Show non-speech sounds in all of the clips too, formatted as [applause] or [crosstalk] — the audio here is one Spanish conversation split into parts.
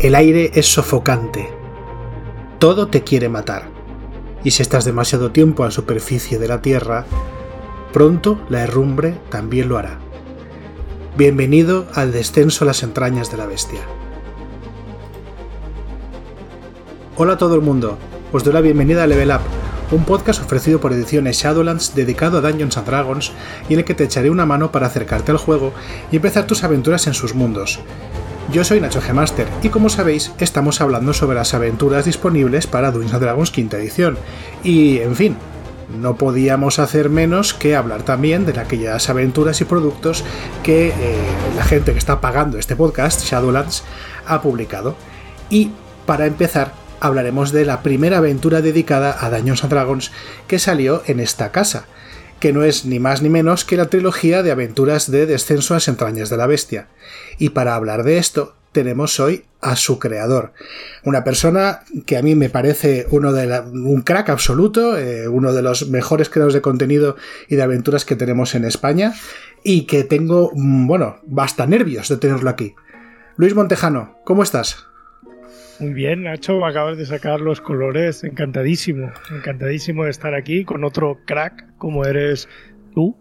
El aire es sofocante. Todo te quiere matar. Y si estás demasiado tiempo a la superficie de la Tierra, pronto la herrumbre también lo hará. Bienvenido al descenso a las entrañas de la bestia. Hola a todo el mundo, os doy la bienvenida a Level Up, un podcast ofrecido por Ediciones Shadowlands dedicado a Dungeons and Dragons y en el que te echaré una mano para acercarte al juego y empezar tus aventuras en sus mundos. Yo soy Nacho Gemaster y como sabéis estamos hablando sobre las aventuras disponibles para Dungeons Dragons quinta edición. Y, en fin, no podíamos hacer menos que hablar también de aquellas aventuras y productos que eh, la gente que está pagando este podcast, Shadowlands, ha publicado. Y para empezar, hablaremos de la primera aventura dedicada a Dungeons Dragons que salió en esta casa, que no es ni más ni menos que la trilogía de aventuras de Descenso a las entrañas de la bestia. Y para hablar de esto, tenemos hoy a su creador. Una persona que a mí me parece uno de un crack absoluto, eh, uno de los mejores creadores de contenido y de aventuras que tenemos en España, y que tengo, mm, bueno, basta nervios de tenerlo aquí. Luis Montejano, ¿cómo estás? Muy bien, Nacho, acabas de sacar los colores, encantadísimo, encantadísimo de estar aquí con otro crack como eres tú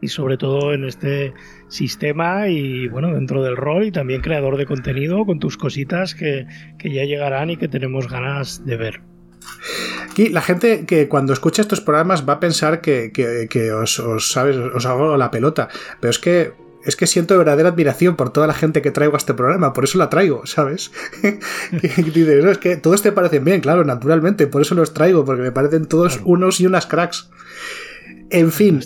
y sobre todo en este sistema y bueno, dentro del rol y también creador de contenido con tus cositas que, ya llegarán y que tenemos ganas de ver. Aquí la gente que cuando escucha estos programas va a pensar que, os, sabes, os hago la pelota, pero es que es que siento verdadera admiración por toda la gente que traigo a este programa, por eso la traigo, ¿sabes? [laughs] Dices, no, es que todos te parecen bien, claro, naturalmente, por eso los traigo, porque me parecen todos unos y unas cracks. En fin,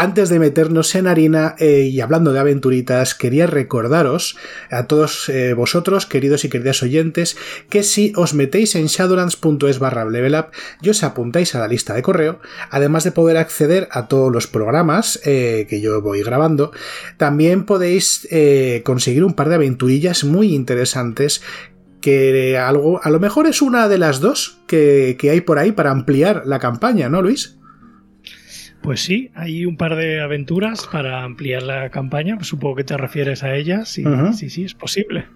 antes de meternos en harina eh, y hablando de aventuritas, quería recordaros a todos eh, vosotros, queridos y queridas oyentes, que si os metéis en shadowlands.es barra levelup y os apuntáis a la lista de correo, además de poder acceder a todos los programas eh, que yo voy grabando, también podéis conseguir un par de aventurillas muy interesantes que algo, a lo mejor es una de las dos que, que hay por ahí para ampliar la campaña, ¿no, Luis? Pues sí, hay un par de aventuras para ampliar la campaña. Supongo que te refieres a ellas. Sí, sí, sí, es posible.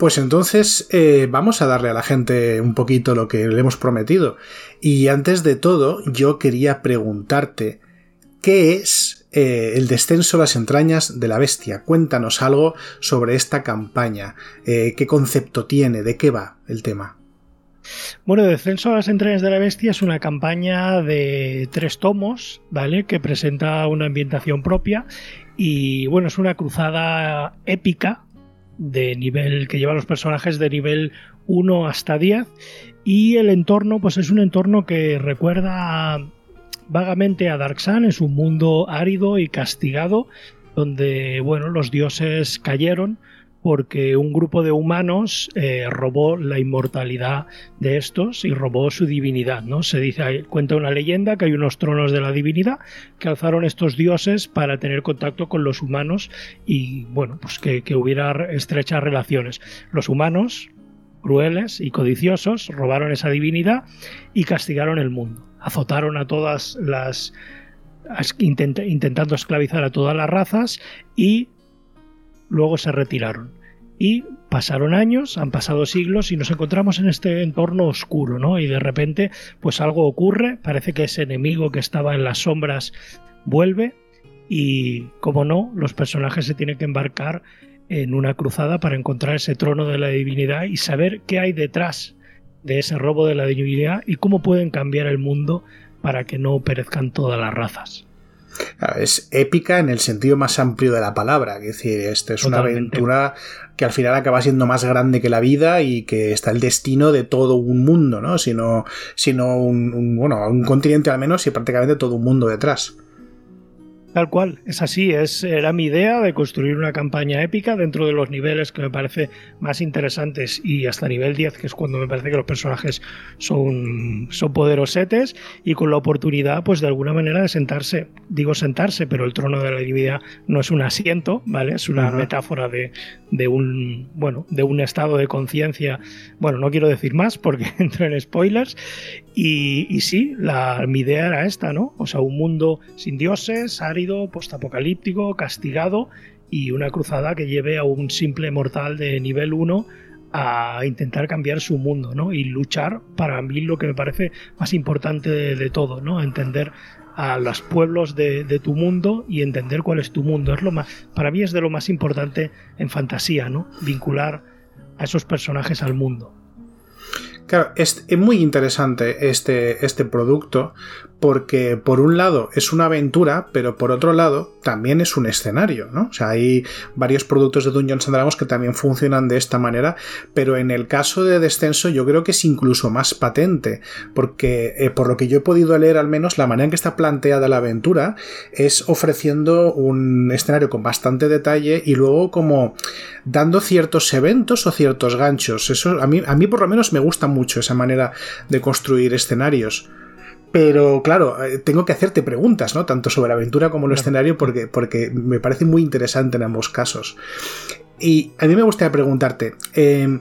Pues entonces eh, vamos a darle a la gente un poquito lo que le hemos prometido. Y antes de todo, yo quería preguntarte, ¿qué es eh, el descenso a las entrañas de la bestia? Cuéntanos algo sobre esta campaña. Eh, ¿Qué concepto tiene? ¿De qué va el tema? Bueno, Descenso a las entrañas de la bestia es una campaña de tres tomos, ¿vale? Que presenta una ambientación propia y, bueno, es una cruzada épica de nivel que lleva a los personajes de nivel 1 hasta 10 y el entorno, pues es un entorno que recuerda vagamente a Dark Sun, es un mundo árido y castigado donde, bueno, los dioses cayeron porque un grupo de humanos eh, robó la inmortalidad de estos y robó su divinidad, ¿no? Se dice, cuenta una leyenda que hay unos tronos de la divinidad que alzaron estos dioses para tener contacto con los humanos y, bueno, pues que, que hubiera estrechas relaciones. Los humanos, crueles y codiciosos, robaron esa divinidad y castigaron el mundo. Azotaron a todas las intentando esclavizar a todas las razas y luego se retiraron. Y pasaron años, han pasado siglos y nos encontramos en este entorno oscuro, ¿no? Y de repente, pues algo ocurre, parece que ese enemigo que estaba en las sombras vuelve y, como no, los personajes se tienen que embarcar en una cruzada para encontrar ese trono de la divinidad y saber qué hay detrás de ese robo de la divinidad y cómo pueden cambiar el mundo para que no perezcan todas las razas. Es épica en el sentido más amplio de la palabra. Es decir, esta es una aventura que al final acaba siendo más grande que la vida y que está el destino de todo un mundo, ¿no? Sino, sino un, bueno, un continente al menos y prácticamente todo un mundo detrás. Tal cual, es así, es, era mi idea de construir una campaña épica dentro de los niveles que me parece más interesantes y hasta nivel 10, que es cuando me parece que los personajes son, son poderosetes y con la oportunidad pues de alguna manera de sentarse, digo sentarse, pero el trono de la divinidad no es un asiento, ¿vale? Es una metáfora de, de, un, bueno, de un estado de conciencia, bueno, no quiero decir más porque [laughs] entro en spoilers y, y sí, la, mi idea era esta, ¿no? O sea, un mundo sin dioses, postapocalíptico, castigado y una cruzada que lleve a un simple mortal de nivel 1 a intentar cambiar su mundo, ¿no? Y luchar, para mí, lo que me parece más importante de, todo, ¿no? Entender a los pueblos de, tu mundo y entender cuál es tu mundo. Es lo más, para mí es de lo más importante en fantasía, ¿no? Vincular a esos personajes al mundo. Claro, es, muy interesante este, este producto porque por un lado es una aventura, pero por otro lado también es un escenario, ¿no? O sea, hay varios productos de Dungeons and Dragons que también funcionan de esta manera, pero en el caso de Descenso yo creo que es incluso más patente, porque eh, por lo que yo he podido leer al menos, la manera en que está planteada la aventura es ofreciendo un escenario con bastante detalle y luego como dando ciertos eventos o ciertos ganchos. Eso a mí, a mí por lo menos me gusta mucho esa manera de construir escenarios. Pero claro, eh, tengo que hacerte preguntas, ¿no? Tanto sobre la aventura como el escenario, porque, porque me parece muy interesante en ambos casos. Y a mí me gustaría preguntarte, eh,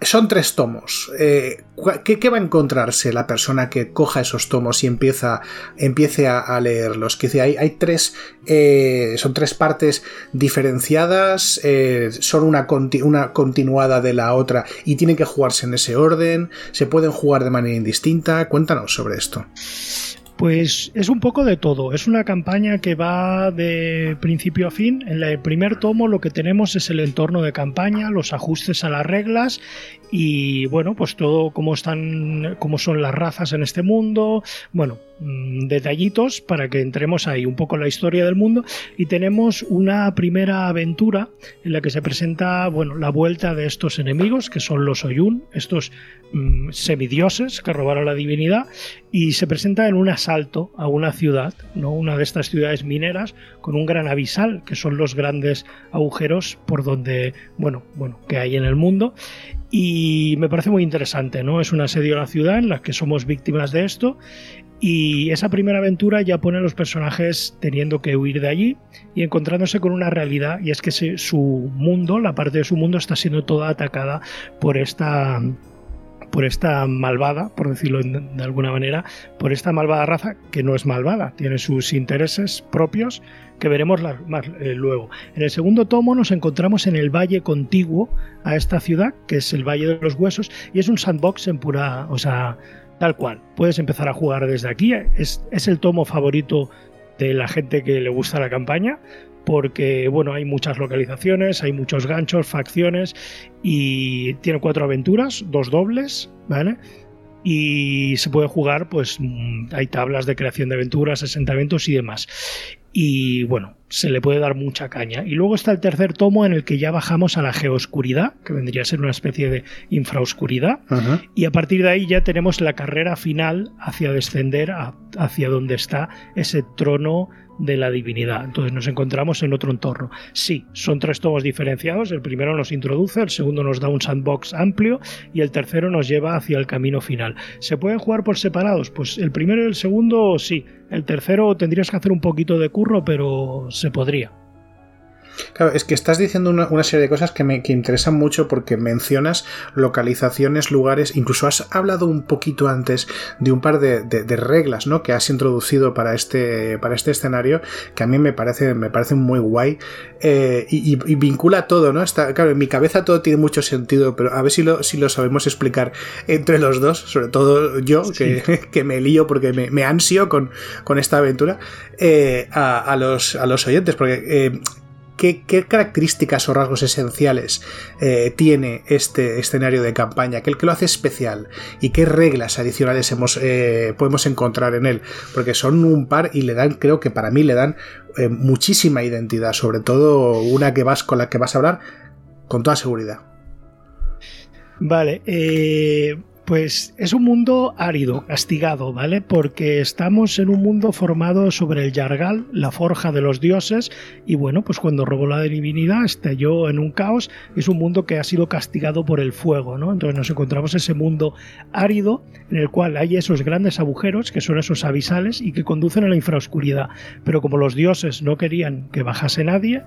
son tres tomos. Eh, ¿qué, va a encontrarse la persona que coja esos tomos y empieza, empiece a, leerlos? Que hay, tres, eh, son tres partes diferenciadas, eh, son una, una, continuada de la otra y tienen que jugarse en ese orden, se pueden jugar de manera indistinta. Cuéntanos sobre esto. Pues es un poco de todo. Es una campaña que va de principio a fin. En el primer tomo lo que tenemos es el entorno de campaña, los ajustes a las reglas y bueno, pues todo cómo están, cómo son las razas en este mundo. Bueno, mm, detallitos para que entremos ahí un poco en la historia del mundo y tenemos una primera aventura en la que se presenta bueno la vuelta de estos enemigos que son los Oyun estos mm, semidioses que robaron la divinidad y se presenta en un asalto a una ciudad no una de estas ciudades mineras con un gran abisal que son los grandes agujeros por donde bueno bueno que hay en el mundo y me parece muy interesante, ¿no? Es un asedio a la ciudad en la que somos víctimas de esto y esa primera aventura ya pone a los personajes teniendo que huir de allí y encontrándose con una realidad y es que su mundo, la parte de su mundo está siendo toda atacada por esta por esta malvada, por decirlo de alguna manera, por esta malvada raza que no es malvada, tiene sus intereses propios que veremos más eh, luego. En el segundo tomo nos encontramos en el valle contiguo a esta ciudad, que es el Valle de los Huesos, y es un sandbox en pura, o sea, tal cual. Puedes empezar a jugar desde aquí. Es, es el tomo favorito de la gente que le gusta la campaña, porque bueno, hay muchas localizaciones, hay muchos ganchos, facciones y tiene cuatro aventuras, dos dobles, ¿vale? Y se puede jugar, pues mm, hay tablas de creación de aventuras, asentamientos y demás y bueno, se le puede dar mucha caña. Y luego está el tercer tomo en el que ya bajamos a la geoscuridad, que vendría a ser una especie de infraoscuridad, y a partir de ahí ya tenemos la carrera final hacia descender hacia donde está ese trono de la divinidad. Entonces nos encontramos en otro entorno. Sí, son tres tomos diferenciados. El primero nos introduce, el segundo nos da un sandbox amplio y el tercero nos lleva hacia el camino final. ¿Se pueden jugar por separados? Pues el primero y el segundo sí. El tercero tendrías que hacer un poquito de curro, pero se podría. Claro, es que estás diciendo una, serie de cosas que me interesan mucho porque mencionas localizaciones, lugares, incluso has hablado un poquito antes de un par de, reglas ¿no? que has introducido para este, para este escenario que a mí me parece, me parece muy guay eh, y, vincula todo, ¿no? Está, claro, en mi cabeza todo tiene mucho sentido, pero a ver si lo, si lo sabemos explicar entre los dos, sobre todo yo, que, [laughs] me lío porque me, ansio con, con esta aventura, eh, a, los, a los oyentes, porque... Eh, ¿Qué, características o rasgos esenciales eh, tiene este escenario de campaña? ¿Qué, que lo hace especial? ¿Y qué reglas adicionales eh, podemos encontrar en él? Porque son un par y le dan, creo que para mí le dan eh, muchísima identidad, sobre todo una que vas con la que vas a hablar con toda seguridad. Vale, pues es un mundo árido, castigado, ¿vale? Porque estamos en un mundo formado sobre el Yargal, la forja de los dioses, y bueno, pues cuando robó la divinidad estalló en un caos, es un mundo que ha sido castigado por el fuego, ¿no? Entonces nos encontramos ese mundo árido en el cual hay esos grandes agujeros, que son esos abisales, y que conducen a la infraoscuridad. Pero como los dioses no querían que bajase nadie,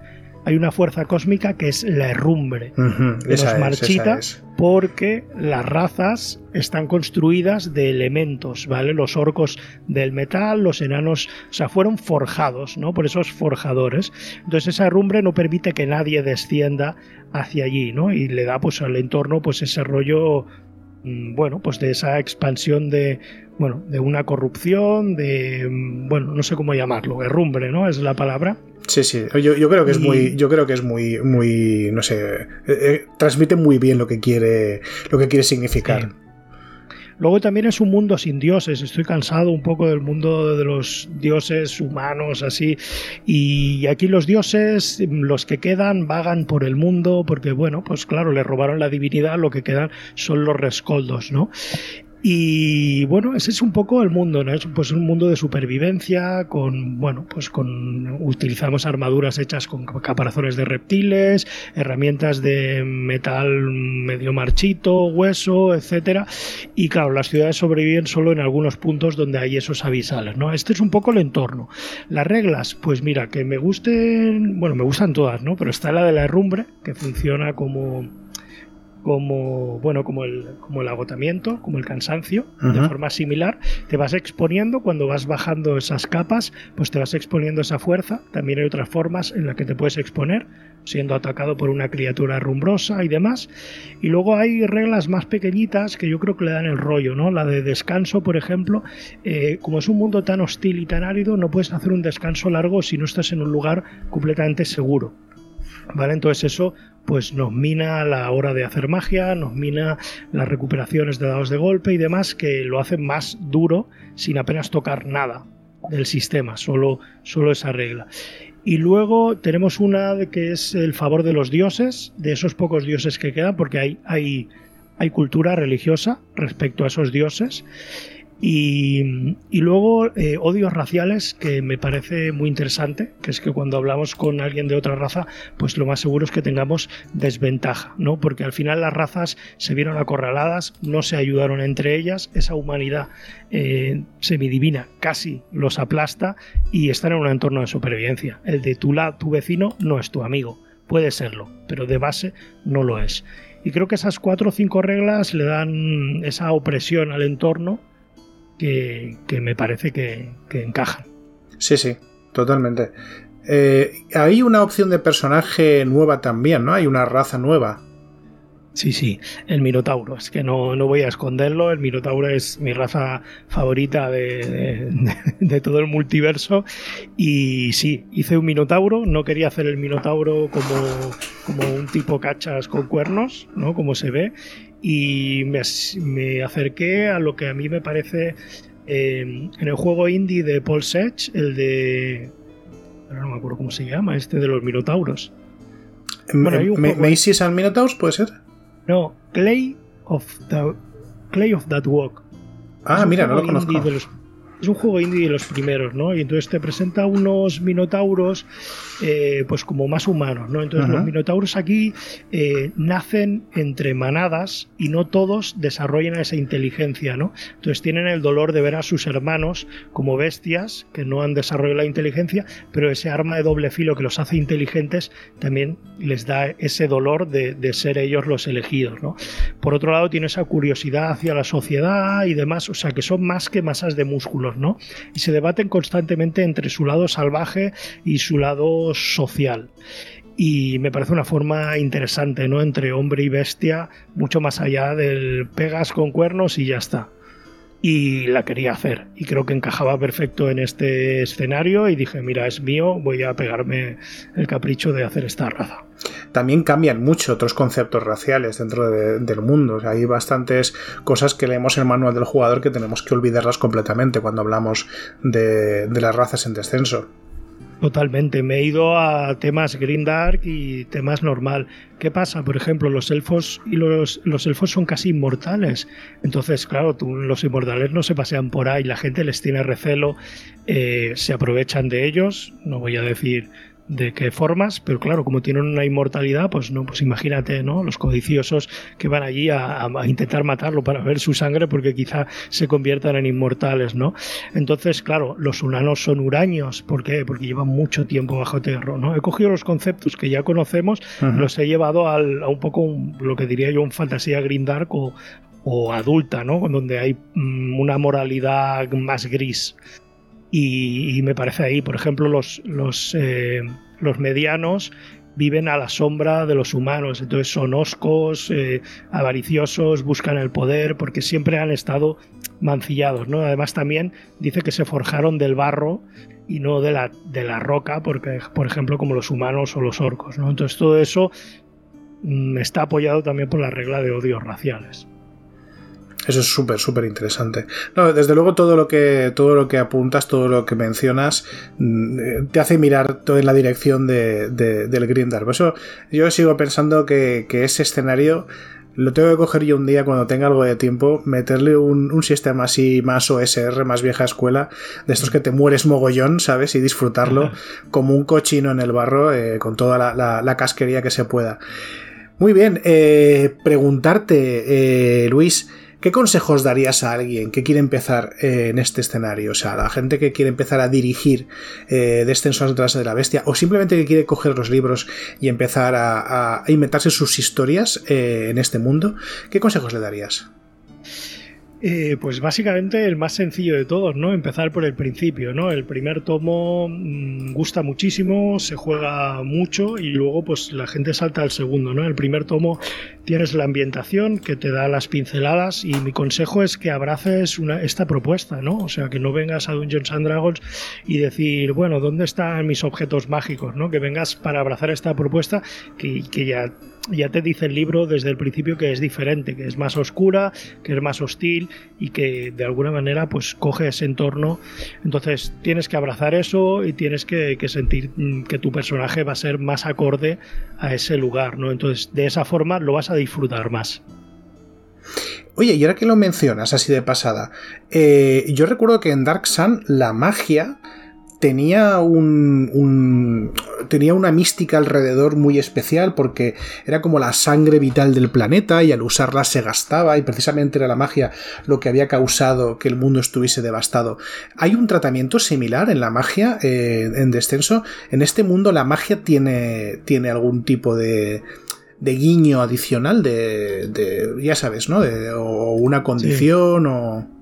hay una fuerza cósmica que es la herrumbre, que nos marchita porque las razas están construidas de elementos, ¿vale? Los orcos del metal, los enanos, o sea, fueron forjados, ¿no? Por esos forjadores. Entonces esa herrumbre no permite que nadie descienda hacia allí, ¿no? Y le da pues al entorno pues ese rollo mm, bueno, pues de esa expansión de bueno, de una corrupción, de mm, bueno, no sé cómo llamarlo, herrumbre, ¿no? Es la palabra. Sí, sí. Yo, creo que es muy, yo creo que es muy, muy, no sé, eh, eh, transmite muy bien lo que quiere, lo que quiere significar. Luego también es un mundo sin dioses. Estoy cansado un poco del mundo de los dioses humanos, así. Y aquí los dioses, los que quedan, vagan por el mundo, porque, bueno, pues claro, le robaron la divinidad, lo que quedan son los rescoldos, ¿no? Y bueno, ese es un poco el mundo, ¿no? Es pues un mundo de supervivencia, con, bueno, pues con, utilizamos armaduras hechas con caparazones de reptiles, herramientas de metal medio marchito, hueso, etcétera. Y claro, las ciudades sobreviven solo en algunos puntos donde hay esos avisales, ¿no? Este es un poco el entorno. Las reglas, pues mira, que me gusten, bueno, me gustan todas, ¿no? Pero está la de la herrumbre, que funciona como como bueno como el, como el agotamiento, como el cansancio, de forma similar, te vas exponiendo cuando vas bajando esas capas, pues te vas exponiendo esa fuerza. También hay otras formas en las que te puedes exponer, siendo atacado por una criatura rumbrosa y demás. Y luego hay reglas más pequeñitas que yo creo que le dan el rollo, ¿no? La de descanso, por ejemplo, eh, como es un mundo tan hostil y tan árido, no puedes hacer un descanso largo si no estás en un lugar completamente seguro. ¿Vale? Entonces eso pues nos mina la hora de hacer magia, nos mina las recuperaciones de dados de golpe y demás que lo hacen más duro sin apenas tocar nada del sistema, solo, solo esa regla. Y luego tenemos una que es el favor de los dioses, de esos pocos dioses que quedan, porque hay, hay, hay cultura religiosa respecto a esos dioses. Y, luego eh, odios raciales que me parece muy interesante, que es que cuando hablamos con alguien de otra raza, pues lo más seguro es que tengamos desventaja, ¿no? Porque al final las razas se vieron acorraladas, no se ayudaron entre ellas, esa humanidad eh, semidivina casi los aplasta y están en un entorno de supervivencia. El de tu, la, tu vecino no es tu amigo, puede serlo, pero de base no lo es. Y creo que esas cuatro o cinco reglas le dan esa opresión al entorno que, me parece que, encajan. Sí, sí, totalmente. Eh, hay una opción de personaje nueva también, ¿no? Hay una raza nueva. Sí, sí, el Minotauro. Es que no, no voy a esconderlo. El Minotauro es mi raza favorita de, de, todo el multiverso. Y sí, hice un Minotauro. No quería hacer el Minotauro como, como un tipo cachas con cuernos, ¿no? Como se ve y me, acerqué a lo que a mí me parece eh, en el juego indie de Paul Sech, el de... Ahora no me acuerdo cómo se llama, este de los Minotauros. Bueno, ¿Macy's and Minotaurs puede ser? No, Clay of, the, Clay of That Walk. Ah, mira, no lo conozco es un juego indie de los primeros, ¿no? Y entonces te presenta unos minotauros, eh, pues como más humanos, ¿no? Entonces los minotauros aquí eh, nacen entre manadas y no todos desarrollan esa inteligencia, ¿no? Entonces tienen el dolor de ver a sus hermanos como bestias que no han desarrollado la inteligencia, pero ese arma de doble filo que los hace inteligentes también les da ese dolor de, de ser ellos los elegidos, ¿no? Por otro lado tiene esa curiosidad hacia la sociedad y demás, o sea que son más que masas de músculos y se debaten constantemente entre su lado salvaje y su lado social. Y me parece una forma interesante, ¿no? Entre hombre y bestia, mucho más allá del pegas con cuernos y ya está. Y la quería hacer y creo que encajaba perfecto en este escenario y dije mira es mío voy a pegarme el capricho de hacer esta raza también cambian mucho otros conceptos raciales dentro del mundo. Hay bastantes cosas que leemos en el manual del jugador que tenemos que olvidarlas completamente cuando hablamos de, de las razas en descenso Totalmente, me he ido a temas Green Dark y temas normal. ¿Qué pasa? Por ejemplo, los elfos y los, los elfos son casi inmortales. Entonces, claro, los inmortales no se pasean por ahí, la gente les tiene recelo, eh, se aprovechan de ellos. No voy a decir de qué formas, pero claro, como tienen una inmortalidad, pues no, pues imagínate, ¿no? Los codiciosos que van allí a, intentar matarlo para ver su sangre porque quizá se conviertan en inmortales, ¿no? Entonces, claro, los humanos son huraños, ¿por qué? Porque llevan mucho tiempo bajo tierra, ¿no? He cogido los conceptos que ya conocemos, los he llevado al, a un poco lo que diría yo un fantasía green dark o, o adulta, ¿no? Donde hay mm, una moralidad más gris. Y, me parece ahí, por ejemplo, los, los, eh, los, medianos viven a la sombra de los humanos, entonces son oscos, eh, avariciosos, buscan el poder, porque siempre han estado mancillados, ¿no? Además también dice que se forjaron del barro y no de la, de la roca, porque, por ejemplo, como los humanos o los orcos, ¿no? Entonces todo eso mm, está apoyado también por la regla de odios raciales. Eso es súper, súper interesante. No, desde luego todo lo que todo lo que apuntas, todo lo que mencionas, mm, eh, te hace mirar todo en la dirección de, del Grindar. Por eso yo sigo pensando que, ese escenario lo tengo que coger yo un día cuando tenga algo de tiempo, meterle un, sistema así más OSR, más vieja escuela, de estos que te mueres mogollón, ¿sabes? Y disfrutarlo como un cochino en el barro, eh, con toda la, casquería que se pueda. Muy bien, eh, preguntarte, Luis, ¿Qué consejos darías a alguien que quiere empezar eh, en este escenario? O sea, a la gente que quiere empezar a dirigir eh, descensos detrás de la bestia o simplemente que quiere coger los libros y empezar a, inventarse sus historias eh, en este mundo. ¿Qué consejos le darías? Eh, pues básicamente el más sencillo de todos, ¿no? Empezar por el principio, ¿no? El primer tomo mm, gusta muchísimo, se juega mucho y luego pues la gente salta al segundo, ¿no? El primer tomo tienes la ambientación que te da las pinceladas y mi consejo es que abraces una, esta propuesta, ¿no? O sea, que no vengas a Dungeons and Dragons y decir, bueno, ¿dónde están mis objetos mágicos, ¿no? Que vengas para abrazar esta propuesta que, que ya ya te dice el libro desde el principio que es diferente, que es más oscura, que es más hostil y que de alguna manera pues coge ese entorno. Entonces tienes que abrazar eso y tienes que, sentir mm, que tu personaje va a ser más acorde a ese lugar, ¿no? Entonces de esa forma lo vas a disfrutar más. Oye, y ahora que lo mencionas así de pasada, eh, yo recuerdo que en Dark Sun la magia tenía un, tenía una mística alrededor muy especial porque era como la sangre vital del planeta y al usarla se gastaba y precisamente era la magia lo que había causado que el mundo estuviese devastado. ¿Hay un tratamiento similar en la magia eh, en descenso? ¿En este mundo la magia tiene, tiene algún tipo de, de guiño adicional de, de ya sabes, ¿no? De, o una condición o...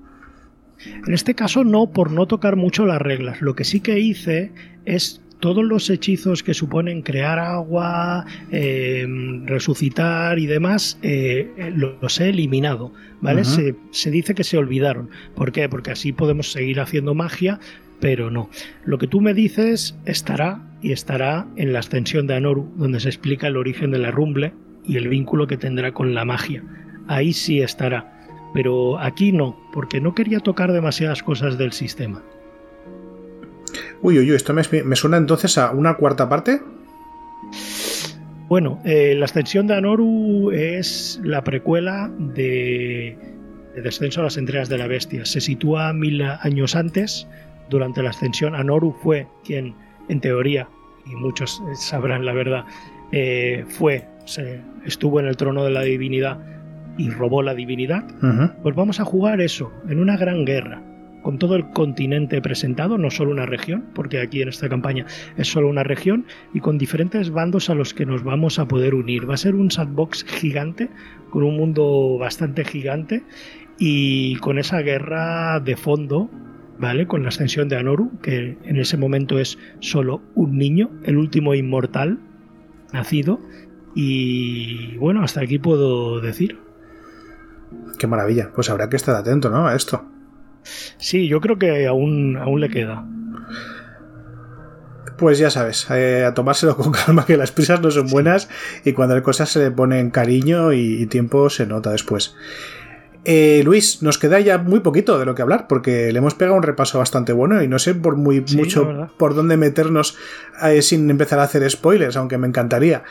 En este caso no por no tocar mucho las reglas. Lo que sí que hice es todos los hechizos que suponen crear agua, em, resucitar y demás, eh, los he eliminado, ¿vale? se, se, dice que se olvidaron. ¿Por qué? Porque así podemos seguir haciendo magia, pero no. Lo que tú me dices estará y estará en la extensión de Anoru, donde se explica el origen de la rumble y el vínculo que tendrá con la magia. Ahí sí estará pero aquí no, porque no quería tocar demasiadas cosas del sistema. Uy, uy, uy, esto me, suena entonces a una cuarta parte. Bueno, eh, la extensión de Anoru es la precuela de, Descenso a las entregas de la bestia. Se sitúa mil años antes. Durante la ascensión, Anoru fue quien, en teoría, y muchos sabrán la verdad, eh, fue, se, estuvo en el trono de la divinidad y robó la divinidad, pues vamos a jugar eso, en una gran guerra, con todo el continente presentado, no solo una región, porque aquí en esta campaña es solo una región, y con diferentes bandos a los que nos vamos a poder unir. Va a ser un sandbox gigante, con un mundo bastante gigante, y con esa guerra de fondo, ¿vale? Con la ascensión de Anoru, que en ese momento es solo un niño, el último inmortal nacido, y bueno, hasta aquí puedo decir. Qué maravilla. Pues habrá que estar atento, ¿no? A esto. Sí, yo creo que aún, aún le queda. Pues ya sabes, eh, a tomárselo con [laughs] calma, que las prisas no son buenas y cuando las cosas se le ponen cariño y, tiempo se nota después. Eh, Luis, nos queda ya muy poquito de lo que hablar porque le hemos pegado un repaso bastante bueno y no sé por muy mucho por dónde meternos eh, sin empezar a hacer spoilers, aunque me encantaría.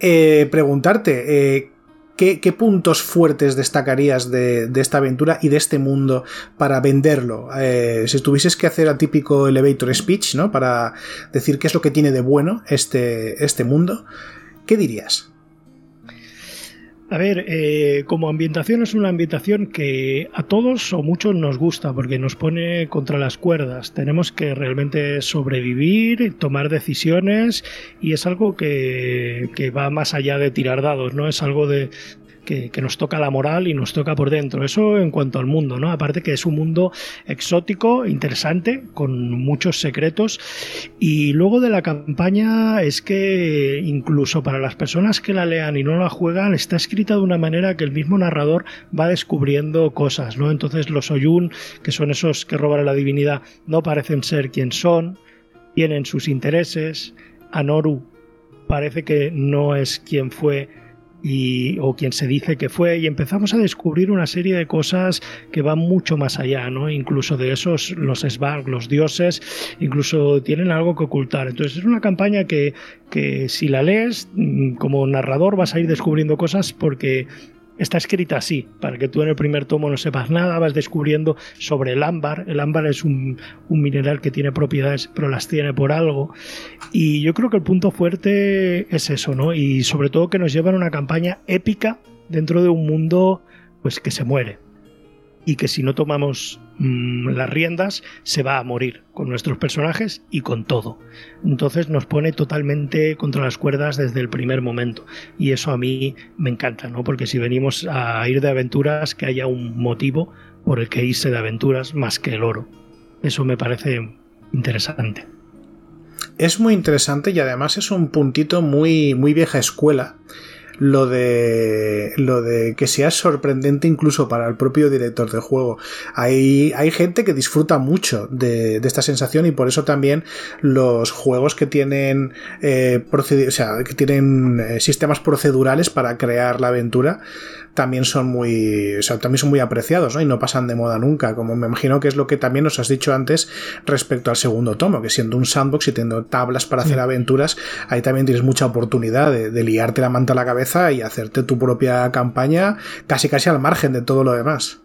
preguntarte, ¿qué, puntos fuertes destacarías de, esta aventura y de este mundo para venderlo? Eh, si tuvieses que hacer el típico elevator speech, ¿no? Para decir qué es lo que tiene de bueno este, este mundo, ¿qué dirías? A ver, eh, como ambientación es una ambientación que a todos o muchos nos gusta porque nos pone contra las cuerdas. Tenemos que realmente sobrevivir, tomar decisiones y es algo que, que va más allá de tirar dados, ¿no? Es algo de, que, nos toca la moral y nos toca por dentro. Eso en cuanto al mundo, ¿no? Aparte que es un mundo exótico, interesante, con muchos secretos. Y luego de la campaña es que incluso para las personas que la lean y no la juegan, está escrita de una manera que el mismo narrador va descubriendo cosas, ¿no? Entonces los Oyun, que son esos que roban a la divinidad, no parecen ser quien son, tienen sus intereses. Anoru parece que no es quien fue y, o quien se dice que fue, y empezamos a descubrir una serie de cosas que van mucho más allá, ¿no? Incluso de esos, los Svarg, los dioses, incluso tienen algo que ocultar. Entonces es una campaña que, que si la lees, mm, como narrador vas a ir descubriendo cosas porque está escrita así, para que tú en el primer tomo no sepas nada, vas descubriendo sobre el ámbar. El ámbar es un, mineral que tiene propiedades, pero las tiene por algo. Y yo creo que el punto fuerte es eso, ¿no? Y sobre todo que nos llevan a una campaña épica dentro de un mundo pues que se muere y que si no tomamos mm, las riendas se va a morir con nuestros personajes y con todo. Entonces nos pone totalmente contra las cuerdas desde el primer momento y eso a mí me encanta, ¿no? Porque si venimos a ir de aventuras que haya un motivo por el que irse de aventuras más que el oro. Eso me parece interesante. Es muy interesante y además es un puntito muy muy vieja escuela lo de lo de que sea sorprendente incluso para el propio director de juego. Hay, hay gente que disfruta mucho de, esta sensación y por eso también los juegos que tienen eh, que tienen eh, sistemas procedurales para crear la aventura también son muy, o sea, también son muy apreciados, ¿no? Y no pasan de moda nunca, como me imagino que es lo que también nos has dicho antes respecto al segundo tomo, que siendo un sandbox y teniendo tablas para hacer aventuras, ahí también tienes mucha oportunidad de, liarte la manta a la cabeza y hacerte tu propia campaña casi casi al margen de todo lo demás.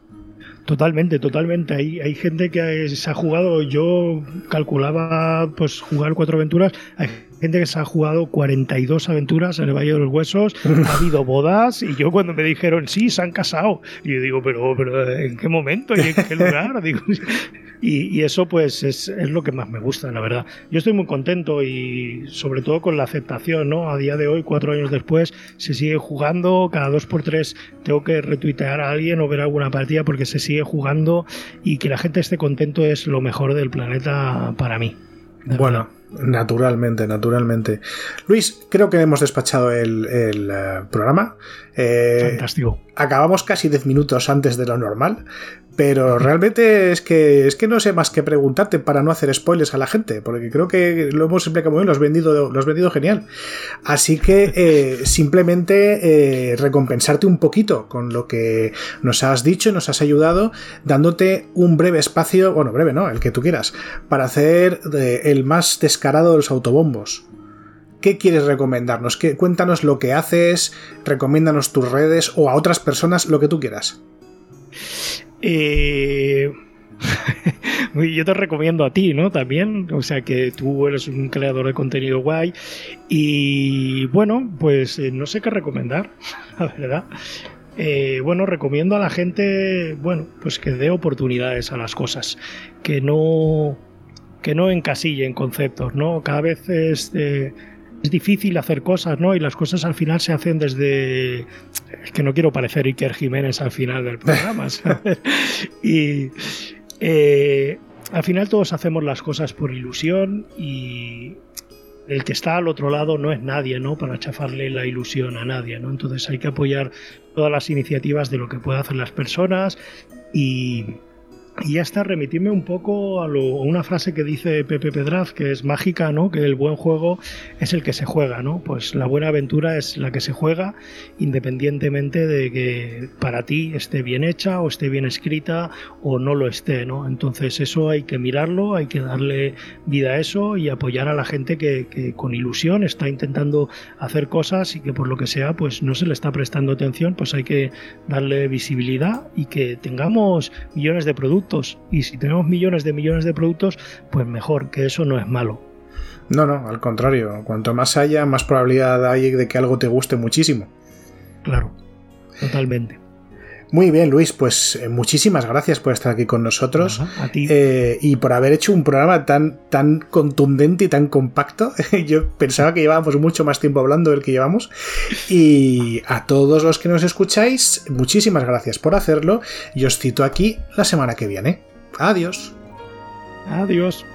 Totalmente, totalmente. Hay, hay gente que se ha jugado, yo calculaba pues jugar cuatro aventuras, hay gente que se ha jugado 42 aventuras en el Valle de los Huesos, ha habido bodas y yo cuando me dijeron, sí, se han casado, y yo digo, pero, ¿en qué momento y en qué lugar? [laughs] y, eso pues es, es, lo que más me gusta, la verdad. Yo estoy muy contento y sobre todo con la aceptación, ¿no? A día de hoy, cuatro años después, se sigue jugando, cada dos por tres tengo que retuitear a alguien o ver alguna partida porque se sigue jugando y que la gente esté contento es lo mejor del planeta para mí. Bueno, Naturalmente, naturalmente. Luis, creo que hemos despachado el, eh, programa. Eh, Fantástico. Acabamos casi 10 minutos antes de lo normal, pero realmente es que, es que no sé más que preguntarte para no hacer spoilers a la gente, porque creo que lo hemos muy bien, lo has vendido, lo has vendido genial. Así que [laughs] eh, simplemente eh, recompensarte un poquito con lo que nos has dicho, nos has ayudado, dándote un breve espacio, bueno, breve no, el que tú quieras, para hacer eh, el más descarado de los autobombos. ¿Qué quieres recomendarnos? ¿Qué, cuéntanos lo que haces, recomiéndanos tus redes o a otras personas lo que tú quieras. Eh, [laughs] yo te recomiendo a ti, ¿no? También, o sea que tú eres un creador de contenido guay y bueno, pues eh, no sé qué recomendar, [laughs] la verdad. Eh, bueno, recomiendo a la gente, bueno, pues que dé oportunidades a las cosas, que no que no encasillen conceptos, ¿no? Cada vez es es difícil hacer cosas, ¿no? Y las cosas al final se hacen desde. Es que no quiero parecer Iker Jiménez al final del programa, [laughs] ¿sabes? y. Eh, al final todos hacemos las cosas por ilusión y el que está al otro lado no es nadie, ¿no? Para chafarle la ilusión a nadie, ¿no? Entonces hay que apoyar todas las iniciativas de lo que puedan hacer las personas y Y ya está, remitirme un poco a, lo, una frase que dice Pepe Pedraz, que es mágica, ¿no? Que el buen juego es el que se juega, ¿no? Pues la buena aventura es la que se juega, independientemente de que para ti esté bien hecha o esté bien escrita o no lo esté, ¿no? Entonces eso hay que mirarlo, hay que darle vida a eso y apoyar a la gente que, que con ilusión está intentando hacer cosas y que por lo que sea, pues no se le está prestando atención, pues hay que darle visibilidad y que tengamos millones de productos y si tenemos millones de millones de productos, pues mejor, que eso no es malo. No, no, al contrario, cuanto más haya, más probabilidad hay de que algo te guste muchísimo. Claro, totalmente. Muy bien, Luis, pues eh, muchísimas gracias por estar aquí con nosotros a ti. Eh, y por haber hecho un programa tan, tan contundente y tan compacto. [laughs] Yo pensaba que llevábamos mucho más tiempo hablando del que llevamos. Y a todos los que nos escucháis, muchísimas gracias por hacerlo y os cito aquí la semana que viene. Adiós. Adiós.